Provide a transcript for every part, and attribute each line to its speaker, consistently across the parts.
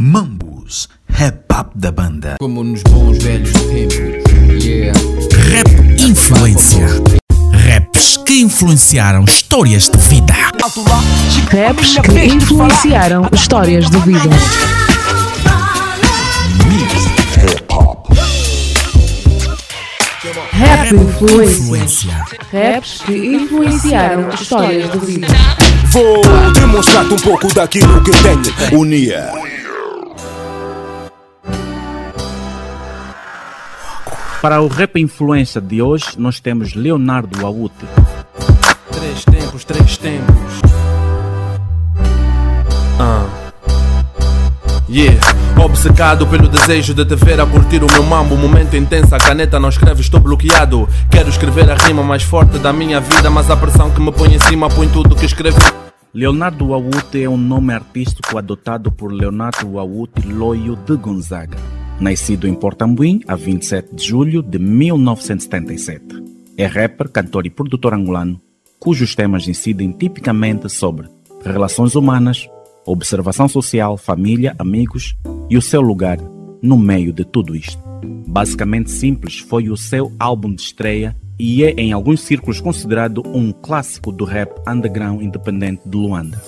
Speaker 1: Mambus, rap da banda.
Speaker 2: Como nos bons velhos tempos. Yeah.
Speaker 1: Rap influência. Raps que influenciaram histórias de vida.
Speaker 3: Raps que influenciaram histórias de vida. Rap influência.
Speaker 1: Influência.
Speaker 3: Raps que influenciaram histórias de vida.
Speaker 4: Vou demonstrar-te um pouco daquilo que eu tenho. Unia.
Speaker 5: Para o Rap Influência de hoje, nós temos Leonardo Aute.
Speaker 6: Três tempos, três tempos. Ah. Yeah. Obcecado pelo desejo de te ver a curtir o meu mambo. Momento intenso, a caneta não escreve, estou bloqueado. Quero escrever a rima mais forte da minha vida, mas a pressão que me põe em cima põe tudo que escrevi.
Speaker 5: Leonardo Aute é um nome artístico adotado por Leonardo Aute Loio de Gonzaga. Nascido em Portambuim a 27 de julho de 1977. É rapper, cantor e produtor angolano, cujos temas incidem tipicamente sobre relações humanas, observação social, família, amigos e o seu lugar no meio de tudo isto. Basicamente Simples foi o seu álbum de estreia e é em alguns círculos considerado um clássico do rap underground independente de Luanda.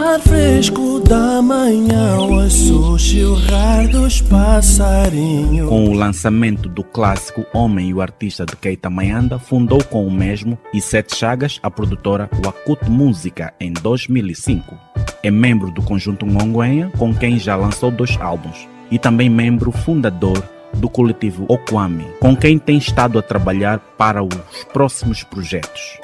Speaker 6: Ar fresco da manhã, o sussurrar dos passarinhos.
Speaker 5: Com o lançamento do clássico Homem e o artista de Keita Mayanda, fundou com o mesmo e Sete Chagas a produtora Wakut Música em 2005. É membro do conjunto Ngonguenha, com quem já lançou dois álbuns, e também membro fundador do coletivo Okwami, com quem tem estado a trabalhar para os próximos projetos.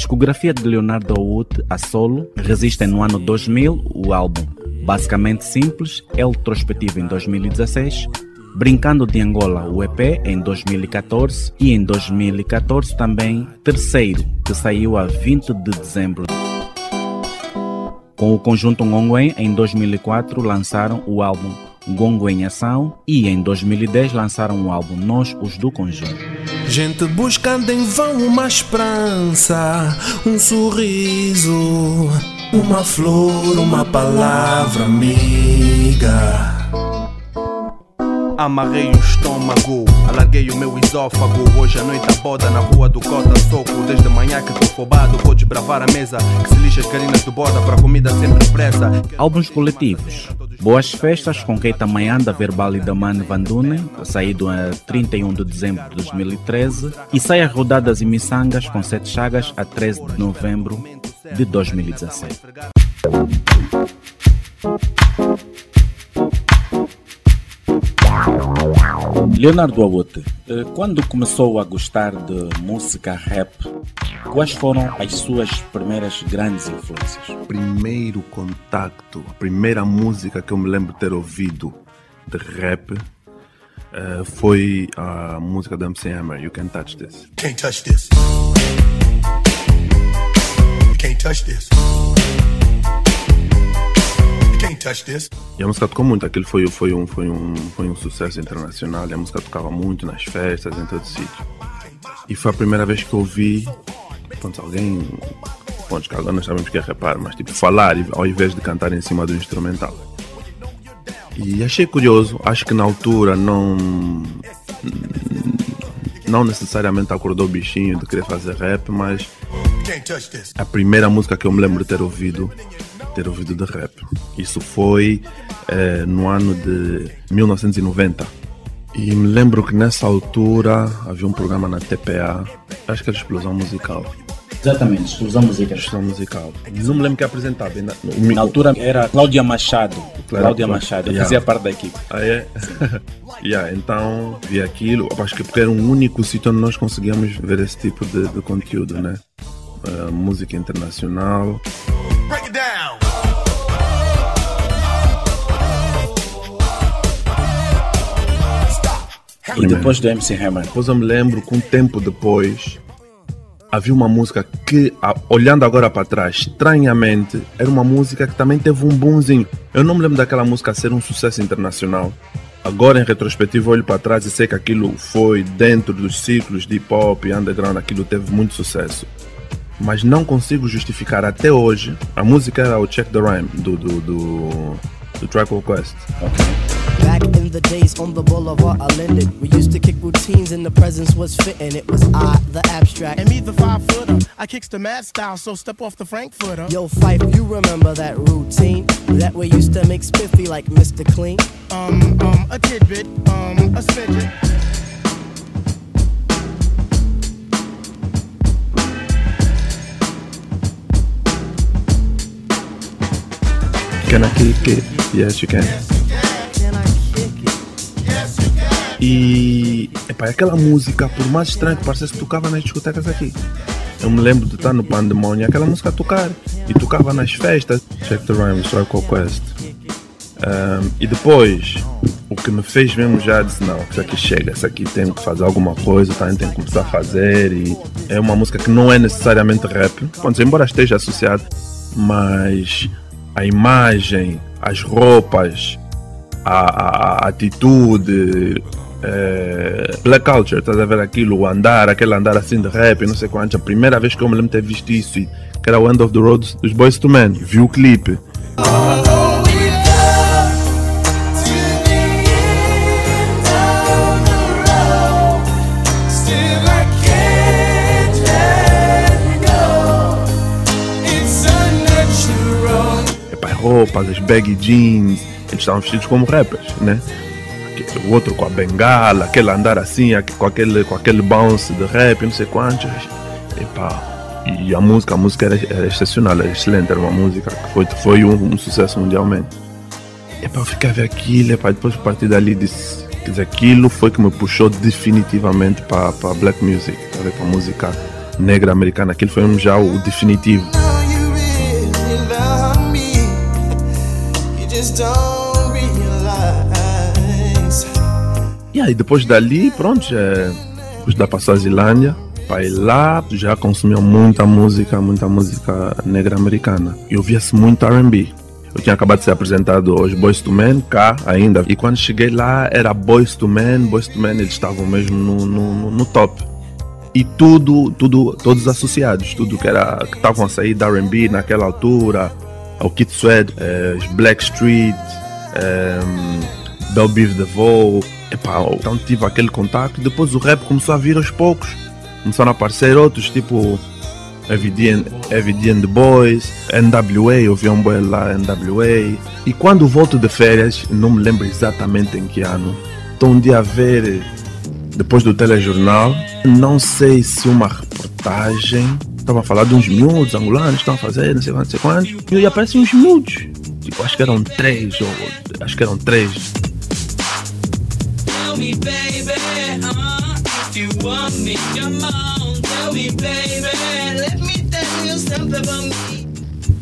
Speaker 5: Discografia de Leonardo Aute a solo resiste no ano 2000 o álbum Basicamente Simples, Retrospectiva em 2016, Brincando de Angola, o EP em 2014 e em 2014 também Terceiro, que saiu a 20 de dezembro. Com o conjunto Ngongwen, em 2004 lançaram o álbum Ngongwen Ação e em 2010 lançaram o álbum Nós, os do Conjunto.
Speaker 6: Gente buscando em vão uma esperança, um sorriso, uma flor, uma palavra amiga. Amarrei o estômago, alarguei o meu esófago. Hoje à noite a boda na rua do Cota Soco. Desde manhã que tô fobado, vou desbravar a mesa. Que se lixa as carinas do borda para comida sempre pressa.
Speaker 5: Álbuns coletivos. Boas Festas com Keita Mayanda, Verbal e Damani Vandune, saído a 31 de dezembro de 2013, e Saias Rodadas e Missangas com Sete Chagas a 13 de novembro de 2016. Leonardo Awote, eh, quando começou a gostar de música rap, quais foram as suas primeiras grandes influências?
Speaker 7: primeiro contacto, a primeira música que eu me lembro ter ouvido de rap eh, foi a música do MC Hammer, You.
Speaker 4: Can't touch this. You can't touch this. You can't touch this.
Speaker 7: E a música tocou muito, aquilo foi, foi, um, foi, um, foi um sucesso internacional. E a música tocava muito nas festas, em todo sítio. E foi a primeira vez que eu ouvi, pronto, alguém, pronto, que agora nós sabemos que é rapar, mas tipo falar ao invés de cantar em cima do instrumental. E achei curioso, acho que na altura não não necessariamente acordou o bichinho de querer fazer rap, mas a primeira música que eu me lembro de ter ouvido, ter ouvido de rap. Isso foi eh, no ano de 1990. E me lembro que nessa altura havia um programa na TPA, acho que era Explosão Musical.
Speaker 5: Exatamente, Explosão Musical.
Speaker 7: Explosão Musical. Não me lembro quem apresentava. ainda-
Speaker 5: Na altura era Cláudia Machado.
Speaker 7: Claro,
Speaker 5: Cláudia. Machado, eu
Speaker 7: Yeah.
Speaker 5: fazia parte da equipe.
Speaker 7: Ah, é? yeah, então vi aquilo, acho que porque era um único sítio onde nós conseguíamos ver esse tipo de, de conteúdo, né? Eh, música internacional.
Speaker 4: Break it down.
Speaker 5: E depois do MC Hammer.
Speaker 7: Depois eu me lembro que um tempo depois havia uma música que, a- olhando agora para trás, estranhamente, era uma música que também teve um boomzinho. Eu não me lembro daquela música ser um sucesso internacional. Agora, em retrospectiva, olho para trás e sei que aquilo foi dentro dos ciclos de hip hop e underground, aquilo teve muito sucesso. Mas não consigo justificar até hoje. A música era o Check the Rhyme do, do, do, do Tribe Quest.
Speaker 8: In the days on the boulevard, I lended. We used to kick routines and the presence was fitting. It was I, the abstract.
Speaker 9: And me, the five footer. I kicks the mad style, so step off the Frankfurter.
Speaker 8: Yo, Fife, you remember that routine? That we used to make spiffy like Mr. Clean?
Speaker 9: Um, um, a tidbit, um, a smidget.
Speaker 7: Can I kick it? Yes, you can.
Speaker 8: Can
Speaker 7: E epá, aquela música, por mais estranho que parecesse, tocava nas discotecas aqui. Eu me lembro de estar no Pandemônio, aquela música a tocar. E tocava nas festas. Check the Rhyme, Call Quest. Um, e depois, o que me fez mesmo já disse, não, isso aqui chega, isso aqui tem que fazer alguma coisa, também tem que começar a fazer. E é uma música que não é necessariamente rap, Pronto, embora esteja associado, mas a imagem, as roupas, a, a- a atitude, eh, black culture, estás a ver aquilo, o andar, aquele andar assim de rap, não sei quanto. A primeira vez que eu me lembro de ter visto isso, que era o End of the Road dos Boys to Men, vi o clipe. Epá, as roupas, as baggy jeans, eles estavam vestidos como rappers, né? O outro com a bengala, aquele andar assim, com aquele, com aquele bounce de rap, não sei quantos. Epá, e a música, a música era, era excepcional, era excelente, era uma música que foi, foi um, um sucesso mundialmente. Epá, eu fiquei a ver aquilo, epá, depois a partir dali disse, quer dizer, aquilo foi que me puxou definitivamente para black music, para a música negra americana, aquilo foi já o definitivo. E aí depois dali, pronto, já, depois da para a Zilândia, para ir lá, já consumia muita música, muita música negra americana. E ouvia-se muito R&B. Eu tinha acabado de ser apresentado aos Boys to Men, cá ainda. E quando cheguei lá, era Boys to Men, Boys to Men, eles estavam mesmo no, no, no top. E tudo, tudo, todos associados, tudo que era que estavam a sair da R&B naquela altura, ao Kid Sweat, os Black Street, eh, Bell Beef The Vol. Epá, então tive aquele contato. Depois o rap começou a vir aos poucos. Começaram a aparecer outros, tipo and the Boys, NWA, eu vi um boy lá, NWA. E quando volto de férias, não me lembro exatamente em que ano, estou um dia a ver, depois do telejornal, não sei se uma reportagem, estava a falar de uns miúdos angolanos estão a fazer, não sei quantos, não sei quantos, e aparecem uns miúdos. Tipo, acho que eram três, ou acho que eram três.
Speaker 10: Me, baby, uh, if you want me, come on. Tell me, baby, let me tell you something about me.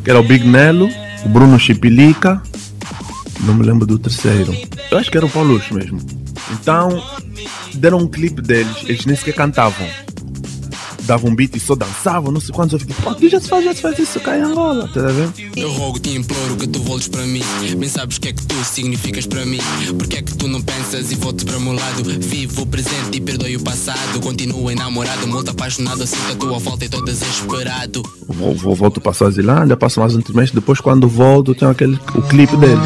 Speaker 7: que era o Big Nelo, o Bruno Chipilica, não me lembro do terceiro. Eu acho que era o Paulucho mesmo. Então, deram um clipe deles, eles nem sequer cantavam. Davam um beat e só dançavam, não sei quantos. Eu fiquei, pô, aqui já se faz, já se faz isso cá em Angola, tá vendo?
Speaker 11: Eu rogo, te imploro que tu voltes para mim. Bem sabes o que é que tu significas para mim. Porque é que tu não pensas e voltes para o meu lado? Vivo o presente e perdoe o passado. Continuo enamorado, muito apaixonado. Sinto a tua volta e tô desesperado.
Speaker 7: Vou, vou, volto para a Suazilândia, passo mais um trimestre, depois quando volto tem aquele, o clipe deles.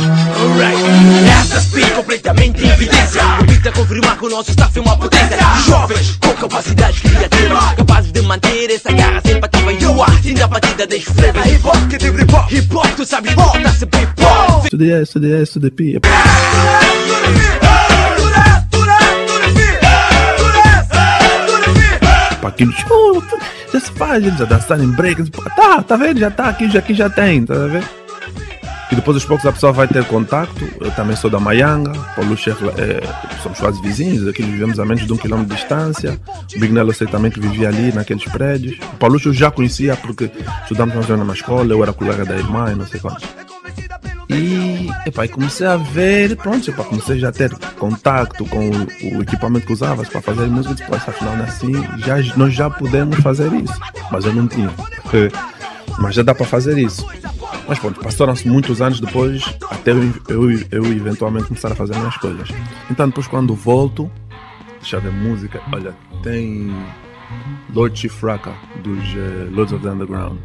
Speaker 12: Essa speed completamente em evidência. Permite confirmar que o nosso staff é uma potência. Jovens com capacidades criativas Capazes de manter essa garra sempre ativa. E eu assim da batida deixo flavor Hip hop que tem hip hop Hip hop tu sabes bom, dá-se bem bom
Speaker 7: Estudei, estudei, estudei, pi. Para aquilo, "Oh, já se faz, a dançar em break. Pô, Tá, tá vendo? Já tá aqui, já aqui já tem, tá a ver? E depois aos poucos a pessoa vai ter contacto. Eu também sou da Maianga, Paulo Chefe, é, somos quase vizinhos, aqui vivemos a menos de um quilômetro de distância. O Big Nelo eu sei também que vivia ali naqueles prédios. O Paulo eu já conhecia porque estudamos na escola, eu era colega da irmã e não sei quantos. E epá, e comecei a ver, pronto, epá, comecei já a ter contacto com o, o equipamento que usavas para fazer música. Depois, afinal, assim, já, nós já podemos fazer isso. mas eu não tinha. Mas já dá para fazer isso. Mas pronto, passaram-se muitos anos depois até eu, eu, eu eventualmente começar a fazer minhas coisas. Então depois quando volto, deixa eu ver música, olha, tem Lord Chief Raka dos eh, Lords of the Underground.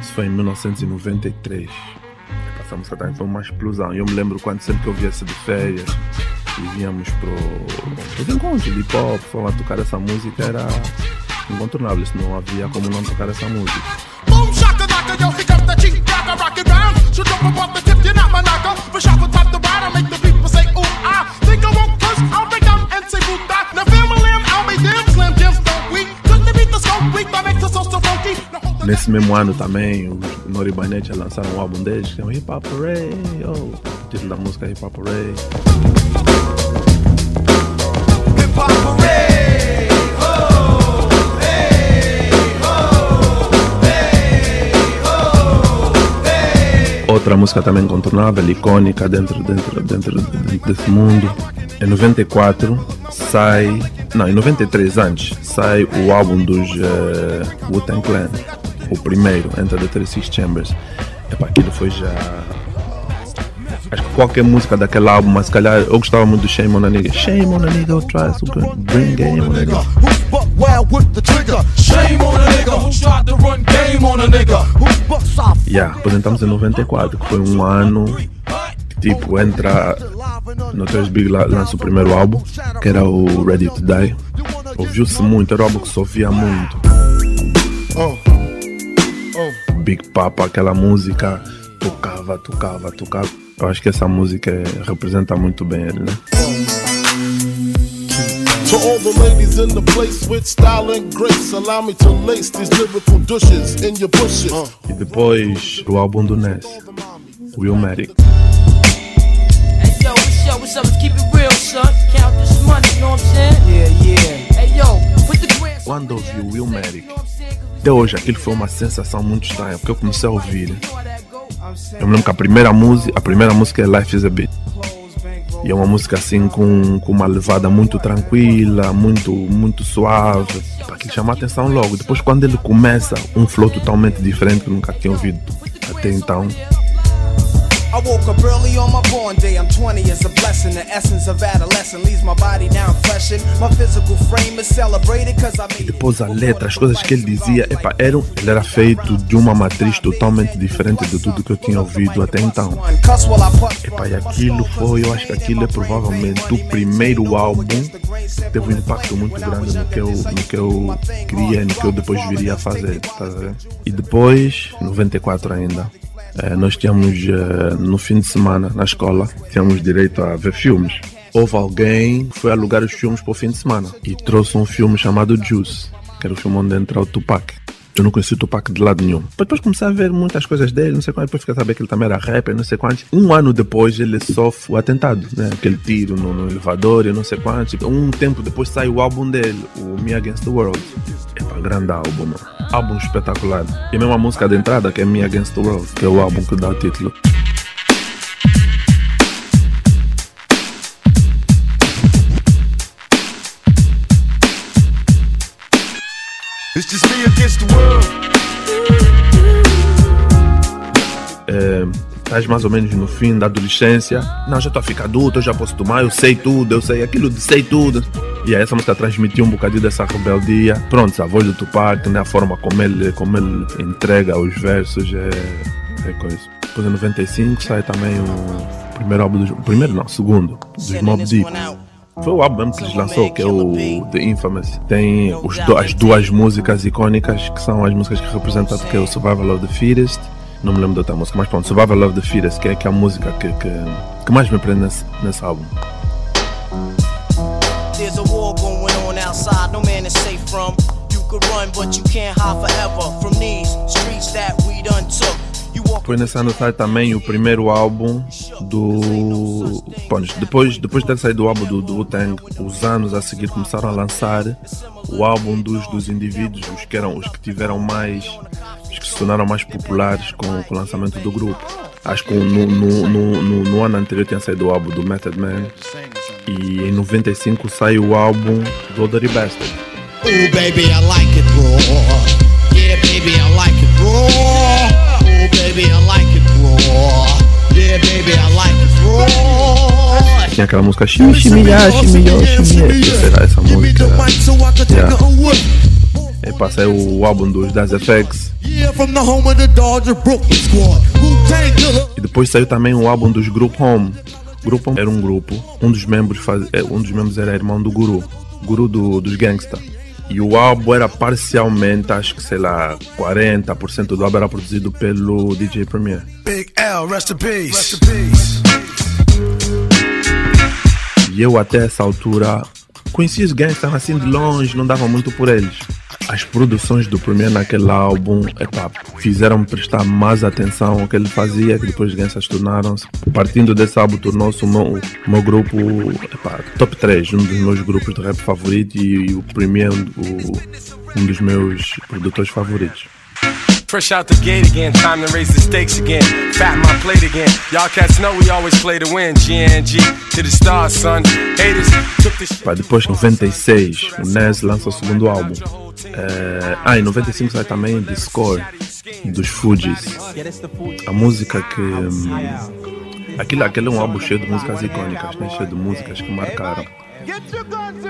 Speaker 7: Isso foi em 1993. Essa música também foi uma explosão. Eu me lembro quando sempre que eu via-se de férias e víamos pro, pros encontros de hip hop, a tocar essa música, era incontornável. Não havia como não tocar essa música.
Speaker 9: Boom shaka yo, here comes the rock it round. So jump the tip, you're not my knocker. For from top to bottom, make the people say, ooh, ah. Think I won't I'll break down and say, that. Now, family, I'll be damn slim, Jim's don't weak. Couldn't beat the scope, us so so funky. The
Speaker 7: Nesse mesmo ano também, os Nori Banet lançaram um álbum deles, que é o Hip Hop. Oh, o título da música é Hip Hop Array. Outra música também incontornável, icônica dentro, dentro, dentro, dentro desse mundo. Em 94 sai. Não, em 93 antes sai o álbum dos uh, Wu-Tang Clan. O primeiro, Enter the 36 Chambers. Epá, aquilo foi já. Acho que qualquer música daquele álbum, mas se calhar eu gostava muito do Shame on a Nigga. Shame on a Nigga, tries to bring game on a nigga.
Speaker 9: Shame on a nigga tried to run
Speaker 7: Yeah, aposentamos em 94, que foi um ano tipo entra. Notorious Big la- lança o primeiro álbum, que era o Ready to Die. Ouviu-se muito, era um álbum que se muito. Big Papa, aquela música, tocava, tocava, tocava. Eu acho que essa música representa muito bem ele, né?
Speaker 13: To all the ladies in the place with style and grace, allow me to lace these lyrical douches in your bushes.
Speaker 7: E depois o álbum do Ness, Willmatic.
Speaker 14: Hey yo, what's up, what's up? Let's keep it real, son. Count this money, you know what I'm saying? Yeah, yeah. Hey yo, put the grand
Speaker 7: Quando ouvi o Willmatic, até hoje aquilo foi uma sensação muito estranha, porque eu comecei a ouvir. Eu me lembro que a primeira música, a primeira música é Life is a Beat. E é uma música assim com, com uma levada muito tranquila, muito, muito suave. Para que chama a atenção logo. Depois quando ele começa, um flow totalmente diferente que nunca tinha ouvido até então.
Speaker 15: Woke up early on my born day. I'm 20 is a blessing. The essence of adolescence leaves my body now freshened. My physical frame is celebrated cause I made
Speaker 7: Depois a letra, as coisas que ele dizia, epa, eram, ele era feito de uma matriz totalmente diferente de tudo que eu tinha ouvido até então. Epa, e aquilo foi, eu acho que aquilo é provavelmente o primeiro álbum que teve um impacto muito grande no que eu, no que eu queria, no que eu depois viria a fazer, tá ver? E depois, 94 ainda, nós tínhamos eh, no fim de semana na escola, tínhamos direito a ver filmes. Houve alguém que foi alugar os filmes para o fim de semana e trouxe um filme chamado Juice, que era o filme onde entra o Tupac. Eu não conheci o Tupac de lado nenhum. Depois comecei a ver muitas coisas dele, não sei quanto. Depois fiquei a saber que ele também era rapper, não sei quantos. Um ano depois ele sofre o atentado, né? Aquele tiro no, no elevador e não sei quantos. Um tempo depois sai o álbum dele, o Me Against the World. Epa, grande álbum, mano. Álbum espetacular. E a música de entrada, que é Me Against the World, que é o álbum que dá o título.
Speaker 13: It's just me against the world.
Speaker 7: É, estás mais ou menos no fim da adolescência. Não, já estou a ficar adulto, eu já posso tomar, eu sei tudo, eu sei aquilo sei tudo. E aí essa música transmitiu um bocadinho dessa rebeldia. Pronto, a voz do Tupac, né, a forma como ele, como ele entrega os versos é, é coisa. Depois em 95 sai também o primeiro álbum dos. Primeiro não, segundo, dos Mob Deep. Foi o álbum mesmo que eles lançou, que é o The Infamous. Tem os do- as duas músicas icônicas, que são as músicas que representam, que é o Survival of the Fittest. Não me lembro da outra música, mas pronto, Survival of the Fittest, que é, que é a música que, que, que mais me prende nesse, nesse álbum.
Speaker 15: There's a war going on outside, no man is safe from. You could run, but you can't hide forever from these streets that
Speaker 7: Foi nesse ano sai também o primeiro álbum do. Bom, depois, depois de ter saído o álbum do, do Wu-Tang, os anos a seguir começaram a lançar o álbum dos, dos indivíduos, os que, eram, os que tiveram mais. os que se tornaram mais populares com, com o lançamento do grupo. Acho que no, no, no, no, no ano anterior tinha saído o álbum do Method Man e em 95 sai o álbum do Dirty Bastard.
Speaker 16: Ooh. Oh, baby, I like it raw. Yeah, baby, I like it raw.
Speaker 7: Tinha aquela música Shimi Yo, Shimi Ya. Será essa música? Yeah. E passei o álbum dos Das FX.
Speaker 16: Killer.
Speaker 7: E depois saiu também o álbum dos Group Home. Group Home era um grupo, um dos membros, faz, é, um dos membros era irmão do Guru, Guru do, dos Gangsta. E o álbum era parcialmente, acho que sei lá, 40% do álbum era produzido pelo DJ Premier.
Speaker 17: Big L, rest in peace. Rest in peace.
Speaker 7: E eu até essa altura conhecia os Gangsta assim de longe, não dava muito por eles. As produções do Premier naquele álbum epá, fizeram-me prestar mais atenção ao que ele fazia, que depois os Gangsters tornaram-se. Partindo desse álbum, tornou-se o meu, meu grupo epá, top 3, um dos meus grupos de rap favoritos e, e o Premier o, um dos meus produtores favoritos.
Speaker 17: Fresh out the gate again, time to raise the stakes again. Fatten my plate again. Y'all cats know we always play to win. GNG to the stars, son. Haters took the shit.
Speaker 7: Depois, em 96, o Nes lança o segundo álbum. Ah, em 95 sai também The Score, dos Fugees. A música que. hum, Aquilo, aquele é um álbum cheio de músicas icônicas, né? cheio de músicas que marcaram.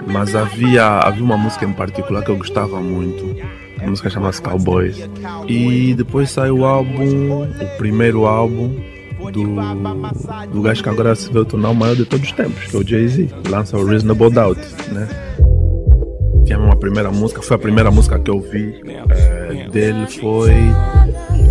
Speaker 7: Mas havia, havia uma música em particular que eu gostava muito. A música chama-se Cowboys. E depois sai o álbum, o primeiro álbum do, do gajo que agora se veio tornar o maior de todos os tempos, que é o Jay-Z. Lança o Reasonable Doubt, né? Tinha uma primeira música, foi a primeira música que eu vi eh, dele, foi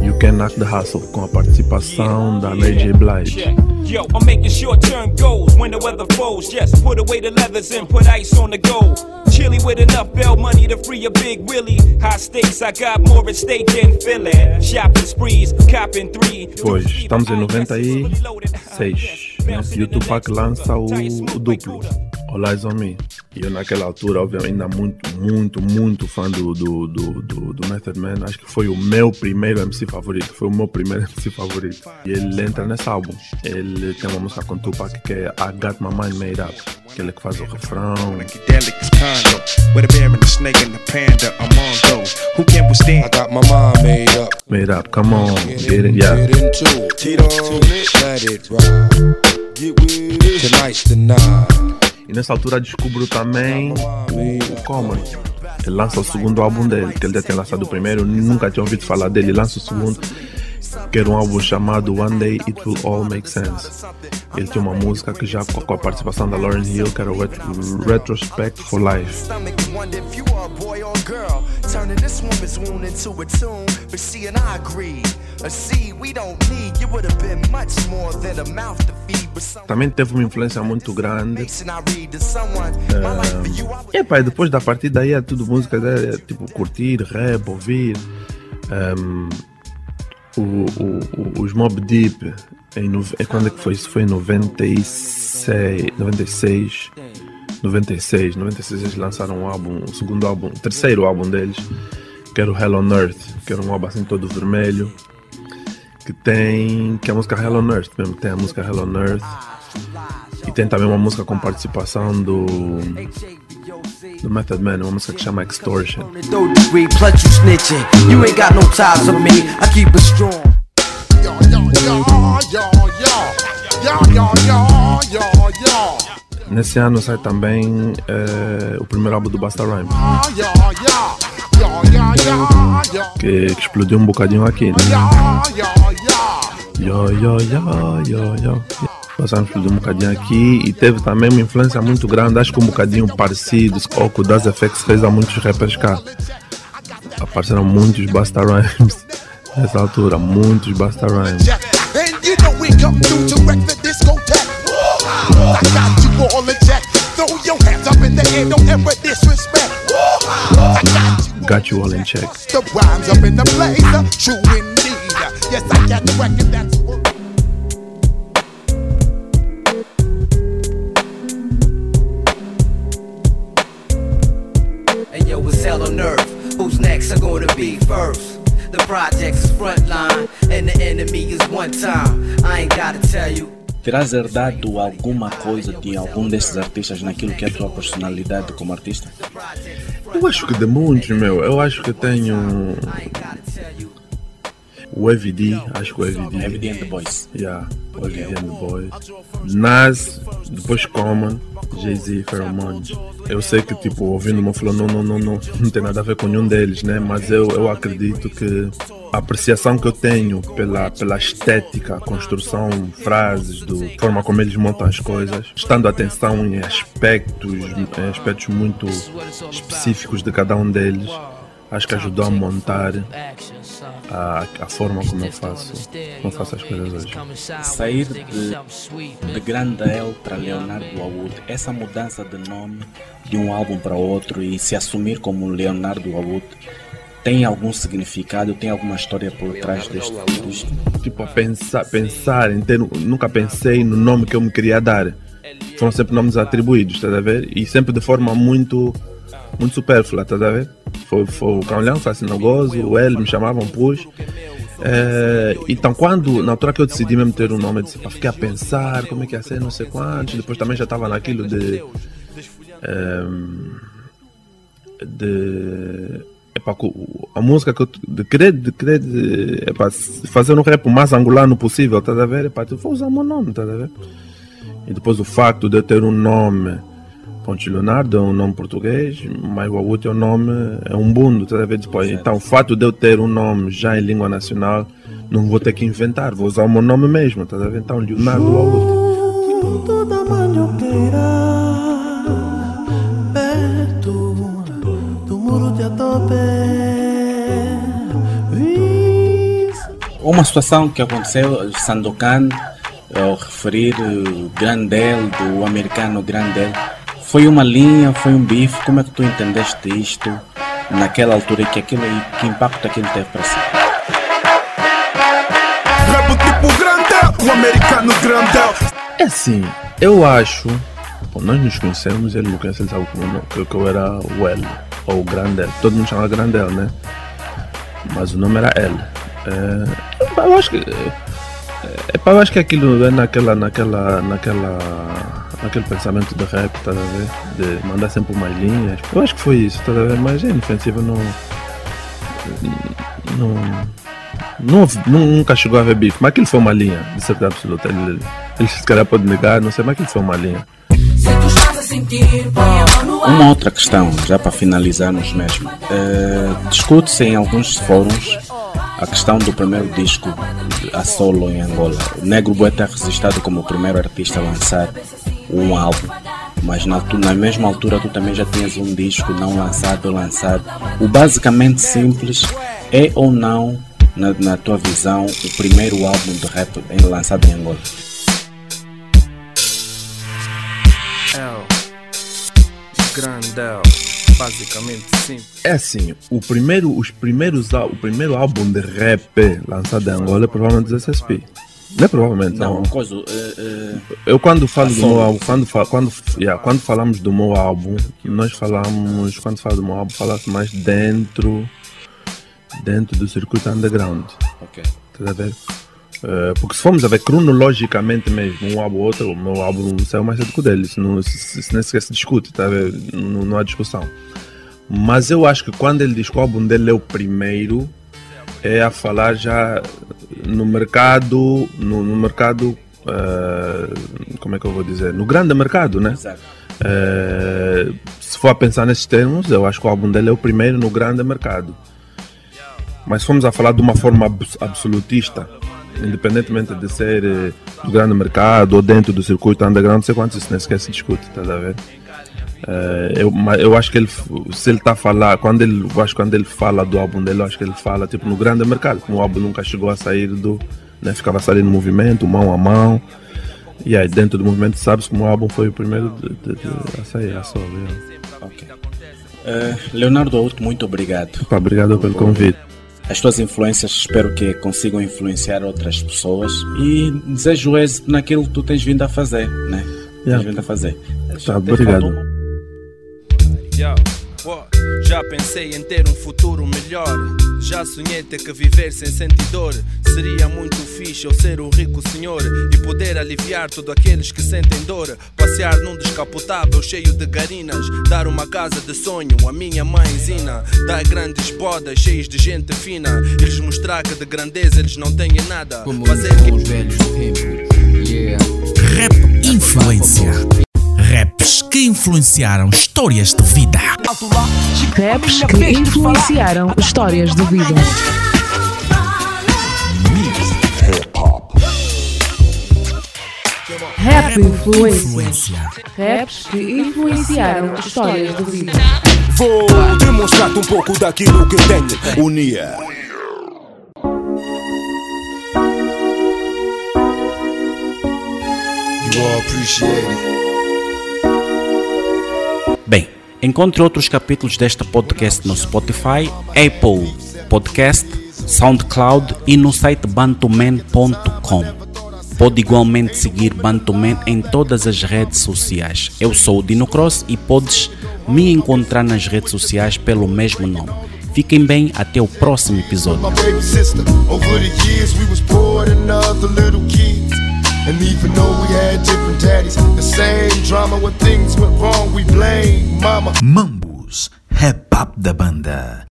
Speaker 7: You Can Knock the Hustle, com a participação da Mary J. Blige.
Speaker 18: Yo, I'm making short term goals when the weather falls. Just put away the leathers and put ice on the go. Chilly with enough bail money to free a big Willie. High stakes, I got more at stake than Philly. Shopping sprees, copping three.
Speaker 7: Pois, estamos em 96, né? E o Tupac lança o, o duplo, All Eyes On Me. E eu naquela altura, obviamente, ainda muito, muito, muito fã do, do, do, do, do Method Man. Acho que foi o meu primeiro MC favorito, foi o meu primeiro MC favorito. E ele entra nesse álbum. Ele tem uma música com Tupac que é I Got My Mind Made Up. Que ele que faz o refrão.
Speaker 17: Made up.
Speaker 7: Made Up, come on, get it, yeah.
Speaker 17: Get into it. Tito, let it ride. Get with it. Tonight's the night.
Speaker 7: E nessa altura descubro também o Common. Ele lança o segundo álbum dele, que ele já tinha lançado o primeiro, nunca tinha ouvido falar dele, ele lança o segundo, que era um álbum chamado One Day It Will All Make Sense. Ele tinha uma música que já com a participação da Lauren Hill, que era o Ret- Retrospect for Life. Também teve uma influência muito grande.
Speaker 19: I
Speaker 7: E pá, e depois da partida aí é tudo música, é, é, tipo curtir, rap, ouvir. Ehm, o, o- os Mob Deep, em, é quando é que foi isso? Foi em 96, 96, 96, 96 eles lançaram um álbum, o segundo álbum, o terceiro álbum deles, que era o Hell on Earth, que era um álbum assim todo vermelho, que tem, que é a música Hell on Earth mesmo, tem a música Hell on Earth, e tem também uma música com participação do, do Method Man, uma música que chama Extortion. Nesse ano sai também eh, o primeiro álbum do Basta Rhymes, que, que explodiu um bocadinho aqui. Né? Yo, yo, yo, yo, yo. Rhymes explodiu um bocadinho aqui e teve também uma influência muito grande, acho que um bocadinho parecido com o que o Das FX fez a muitos rappers cá. Apareceram muitos Basta Rhymes nessa altura, muitos Basta Rhymes.
Speaker 9: Got you all in check.
Speaker 8: Hell on earth. Who's next are gonna be first? The projects is frontline, and the enemy is one time. I ain't gotta tell you.
Speaker 5: terás herdado alguma coisa de algum desses artistas naquilo que é a tua personalidade como artista?
Speaker 7: Eu acho que de muitos, meu. Eu acho que tenho. O EVD, acho que o EVD.
Speaker 5: EVD and the Boys.
Speaker 7: Yeah, o EVD and the Boys. Nas, depois Common, Jay-Z, Pheromones. Eu sei que, tipo, ouvindo uma falou, não, não, não, não, não tem nada a ver com nenhum deles, né? Mas eu, eu acredito que a apreciação que eu tenho pela, pela estética, construção, frases, do forma como eles montam as coisas, estando atenção em aspectos, em aspectos muito específicos de cada um deles, acho que ajudou a montar a, a forma como eu faço, como eu faço as coisas hoje.
Speaker 5: Sair de, de Grandel para Leonardo Awood, essa mudança de nome de um álbum para outro e se assumir como Leonardo Awood, tem algum significado, tem alguma história por trás deste disco?
Speaker 7: Tipo, a pensar, pensar em ter, nunca pensei no nome que eu me queria dar. Foram sempre nomes atribuídos, estás a ver? E sempre de forma muito muito supérflua, estás a ver? Foi, foi o foi assim gozo, o L me chamavam, pus. É, então, quando, na altura que eu decidi mesmo ter um nome, eu disse, fiquei a pensar como é que ia ser, não sei quantos. Depois também já estava naquilo de. É, de epá, a música que eu de querer, de querer de, epá, fazer um rap o mais angolano possível, estás a ver? Tu vou usar o meu nome, estás a ver? E depois o facto de eu ter um nome, Ponte Leonardo é um nome português, mas o outro é um nome, é um bundo, estás a ver? Depois, então o fato de eu ter um nome já em língua nacional, não vou ter que inventar, vou usar o meu nome mesmo, estás a ver? Então Leonardo Augusto.
Speaker 9: toda manhoqueira Perto do muro de atope
Speaker 5: Uma situação que aconteceu, Sandokan, ao referir o Grandel, do americano Grandel, foi uma linha, foi um bife, como é que tu entendeste isto naquela altura e que, aquilo, e que impacto aquilo teve para si?
Speaker 9: Rap tipo o americano
Speaker 7: É assim, eu acho. Bom, nós nos conhecemos, ele me conhece, ele sabe como que, que eu era o L, ou Grandel. Todo mundo chama Grandel, né? Mas o nome era L. É, eu acho que. É, eu acho que aquilo é naquela, naquela, naquela, naquele pensamento de rap, tá a ver? De mandar sempre umas linhas. Eu acho que foi isso, tá a ver? Mas é inofensivo, não. Não. Não, nunca chegou a haver bife, mas aquilo foi uma linha, de certeza absoluta. Ele, ele se calhar pode negar, não sei, mas aquilo foi uma linha.
Speaker 5: Uma outra questão, já para finalizarmos mesmo. Eh, Discute-se em alguns fóruns a questão do primeiro disco a solo em Angola. O Negro Boeta é registrado como o primeiro artista a lançar um álbum. Mas na, na mesma altura tu também já tinhas um disco não lançado ou lançado. O basicamente simples é ou não, na, na tua visão, o primeiro álbum de rap em- lançado em Angola?
Speaker 6: Grandel. Basicamente simples.
Speaker 7: É assim, o primeiro, os primeiros, o primeiro álbum de rap lançado em Angola é provavelmente 16P. Não é provavelmente,
Speaker 5: Não,
Speaker 7: não.
Speaker 5: coisa. eh, eh,
Speaker 7: Eu quando falo do meu álbum, quando, quando, yeah, quando falamos do meu álbum, nós falamos, quando fala do meu álbum, fala-se mais dentro, dentro do circuito underground.
Speaker 5: Ok.
Speaker 7: Estás a ver? Eh, porque se formos a ver cronologicamente mesmo, um álbum ou outro, o meu álbum saiu mais cedo que o dele, isso, não, isso, isso nem sequer se discute, tá? Não, não há discussão. Mas eu acho que quando ele diz que o álbum dele é o primeiro, é a falar já no mercado, no, no mercado, eh, como é que eu vou dizer? No grande mercado, né?
Speaker 5: Exato.
Speaker 7: Eh, se for a pensar nesses termos, eu acho que o álbum dele é o primeiro no grande mercado. Mas se formos a falar de uma forma abs- absolutista, independentemente de ser eh, do grande mercado ou dentro do circuito underground, não sei quanto isso nem sequer se discute, estás a ver? Eh, eu, eu acho que ele, se ele está a falar, quando ele, eu acho quando ele fala do álbum dele, eu acho que ele fala tipo no grande mercado, como o álbum nunca chegou a sair do, né, ficava saindo no movimento, mão a mão, e aí dentro do movimento sabe-se como o álbum foi o primeiro de, de- de- a sair, a solo. yeah.
Speaker 5: Ok. Eh, Leonardo Auto, muito obrigado.
Speaker 7: Pá, obrigado pelo convite.
Speaker 5: As tuas influências espero que consigam influenciar outras pessoas e desejo êxito naquilo que tu tens vindo a fazer, né? Tens
Speaker 7: Yeah.
Speaker 5: vindo a fazer.
Speaker 7: Tá, obrigado.
Speaker 6: Yo, what? Já pensei em ter um futuro melhor. Já sonhei ter que viver sem sentir dor. Seria muito fixe eu ser o rico senhor e poder aliviar todos aqueles que sentem dor. Passear num descapotável cheio de garinas. Dar uma casa de sonho à minha mãezina. Dar grandes bodas cheias de gente fina. E lhes mostrar que de grandeza eles não têm nada. Fazer que
Speaker 2: os velhos tempos. Yeah.
Speaker 1: Rap Influência. Raps que influenciaram histórias de vida.
Speaker 3: Raps que influenciaram histórias de vida. Rap Influência. Raps que influenciaram histórias de vida.
Speaker 4: Vou demonstrar-te um pouco daquilo que tenho. Unia.
Speaker 20: You all appreciate it.
Speaker 5: Encontre outros capítulos deste podcast no Spotify, Apple Podcast, SoundCloud e no site bantuman.com. Pode igualmente seguir Bantuman em todas as redes sociais. Eu sou o Dino Cross e podes me encontrar nas redes sociais pelo mesmo nome. Fiquem bem, até o próximo episódio.
Speaker 16: My baby sister. Over the years, we was poor than other little kids. And even though we had different daddies, the same drama when things went wrong, we blame mama.
Speaker 1: Mambus, rap up da banda.